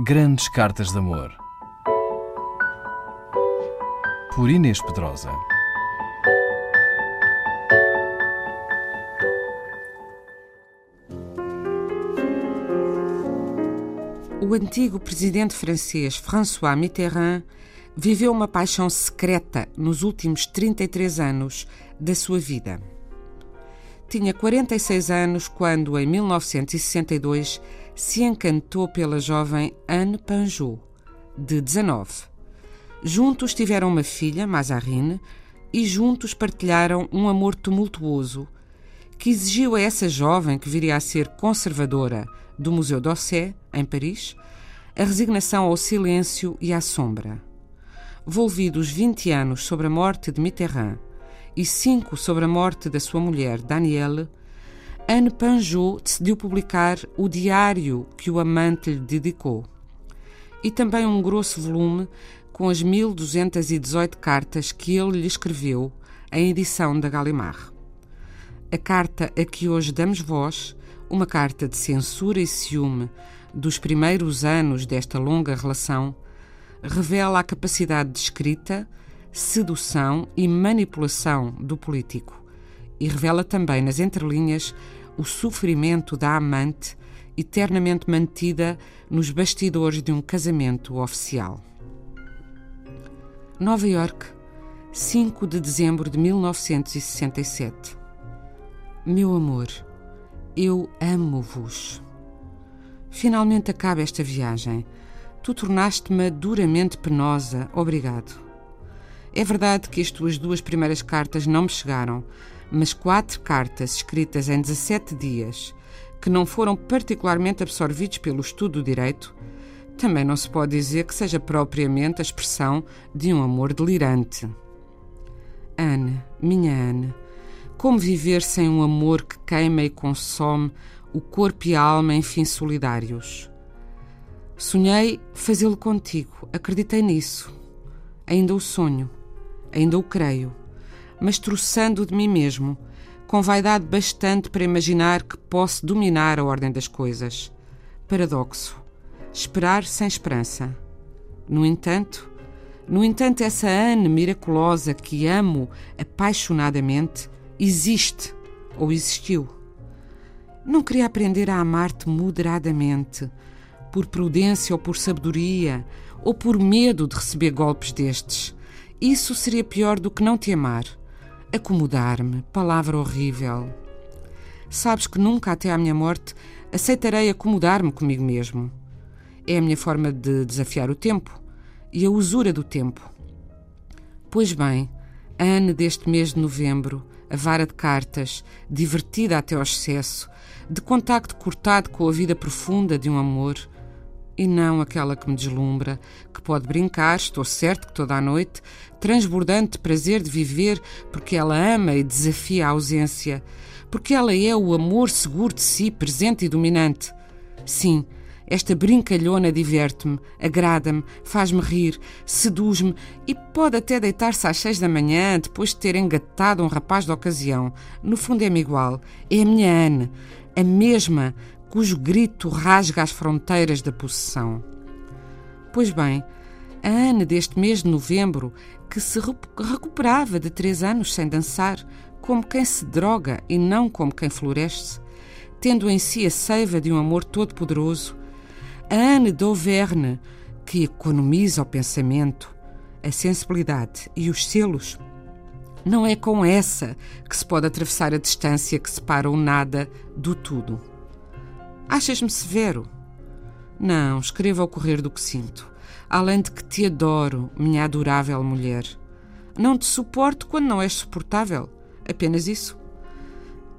Grandes Cartas de Amor. Por Inês Pedrosa. O antigo presidente francês François Mitterrand viveu uma paixão secreta nos últimos 33 anos da sua vida. Tinha 46 anos quando, em 1962, se encantou pela jovem Anne Panjot, de 19. Juntos tiveram uma filha, Mazarine, e juntos partilharam um amor tumultuoso que exigiu a essa jovem, que viria a ser conservadora do Museu d'Orsay, em Paris, a resignação ao silêncio e à sombra. Volvidos 20 anos sobre a morte de Mitterrand e cinco sobre a morte da sua mulher, Danielle, Anne Panjot decidiu publicar o diário que o amante lhe dedicou e também um grosso volume com as 1218 cartas que ele lhe escreveu em edição da Gallimard. A carta a que hoje damos voz, uma carta de censura e ciúme dos primeiros anos desta longa relação, revela a capacidade de escrita, sedução e manipulação do político e revela também nas entrelinhas o sofrimento da amante eternamente mantida nos bastidores de um casamento oficial. Nova York, 5 de dezembro de 1967. Meu amor, eu amo-vos. Finalmente acaba esta viagem. Tu tornaste-me duramente penosa. Obrigado. É verdade que as tuas duas primeiras cartas não me chegaram, mas quatro cartas escritas em 17 dias, que não foram particularmente absorvidos pelo estudo do direito, também não se pode dizer que seja propriamente a expressão de um amor delirante. Anne, minha Anne, como viver sem um amor que queima e consome o corpo e a alma, enfim, solidários? Sonhei fazê-lo contigo, acreditei nisso. Ainda o sonho ainda o creio, mas troçando de mim mesmo, com vaidade bastante para imaginar que posso dominar a ordem das coisas. Paradoxo. Esperar sem esperança. No entanto, no entanto, essa Anne miraculosa que amo apaixonadamente existe ou existiu. Não queria aprender a amar-te moderadamente, por prudência ou por sabedoria, ou por medo de receber golpes destes isso seria pior do que não te amar. Acomodar-me, palavra horrível. Sabes que nunca até à minha morte aceitarei acomodar-me comigo mesmo. É a minha forma de desafiar o tempo e a usura do tempo. Pois bem, a Anne deste mês de novembro, a vara de cartas, divertida até ao excesso, de contacto cortado com a vida profunda de um amor, e não aquela que me deslumbra, que pode brincar, estou certo que toda a noite, transbordante prazer de viver, porque ela ama e desafia a ausência, porque ela é o amor seguro de si, presente e dominante. Sim, esta brincalhona diverte-me, agrada-me, faz-me rir, seduz-me e pode até deitar-se às seis da manhã depois de ter engatado um rapaz de ocasião. No fundo é-me igual. É a minha Anne, a mesma cujo grito rasga as fronteiras da possessão. Pois bem, a Ana deste mês de novembro, que se recuperava de três anos sem dançar, como quem se droga e não como quem floresce, tendo em si a seiva de um amor todo-poderoso, a Anne d'Auvergne, que economiza o pensamento, a sensibilidade e os selos, não é com essa que se pode atravessar a distância que separa o nada do tudo. Achas-me severo? Não, escreva ao correr do que sinto. Além de que te adoro, minha adorável mulher. Não te suporto quando não és suportável. Apenas isso.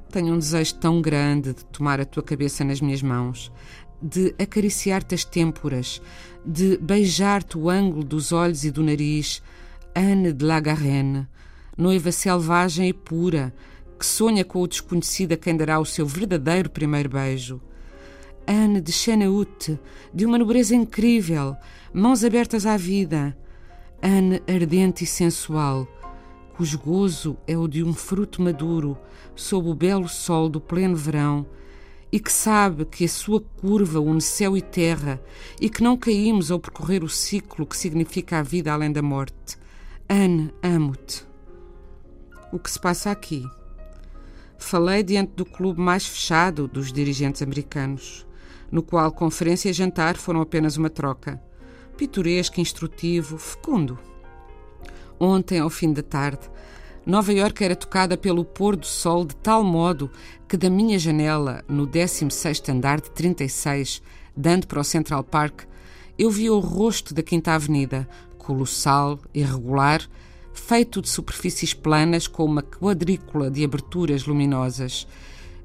Tenho um desejo tão grande de tomar a tua cabeça nas minhas mãos, de acariciar-te as têmporas, de beijar-te o ângulo dos olhos e do nariz, Anne de la noiva selvagem e pura, que sonha com o desconhecido a quem dará o seu verdadeiro primeiro beijo. Anne de Chenaute, de uma nobreza incrível, mãos abertas à vida. Anne ardente e sensual, cujo gozo é o de um fruto maduro, sob o belo sol do pleno verão, e que sabe que a sua curva une céu e terra e que não caímos ao percorrer o ciclo que significa a vida além da morte. Anne, amo-te. O que se passa aqui? Falei diante do clube mais fechado dos dirigentes americanos, no qual conferência e jantar foram apenas uma troca. Pitoresco, instrutivo, fecundo. Ontem, ao fim da tarde, Nova York era tocada pelo pôr do sol de tal modo que da minha janela, no 16º andar de 36, dando para o Central Park, eu via o rosto da Quinta Avenida, colossal, irregular, feito de superfícies planas com uma quadrícula de aberturas luminosas.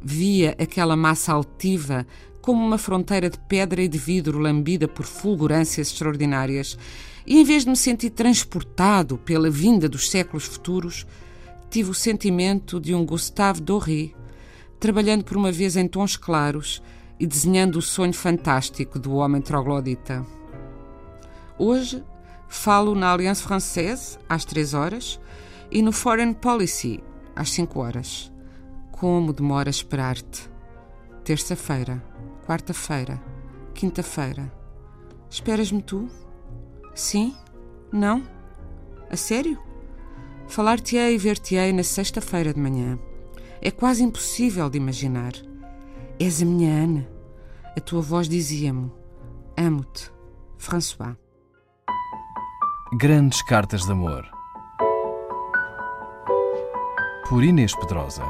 Via aquela massa altiva como uma fronteira de pedra e de vidro lambida por fulgurâncias extraordinárias, e em vez de me sentir transportado pela vinda dos séculos futuros, tive o sentimento de um Gustave Doré, trabalhando por uma vez em tons claros e desenhando o sonho fantástico do homem troglodita. Hoje falo na Alliance Française, às três horas, e no Foreign Policy, às cinco horas. Como demora esperar-te? Terça-feira quarta-feira, quinta-feira. Esperas-me tu? Sim? Não? A sério? Falar-te-ei e ver-te-ei na sexta-feira de manhã. É quase impossível de imaginar. És a minha Ana. A tua voz dizia-me: Amo-te, François. Grandes Cartas de Amor. Por Inês Pedrosa.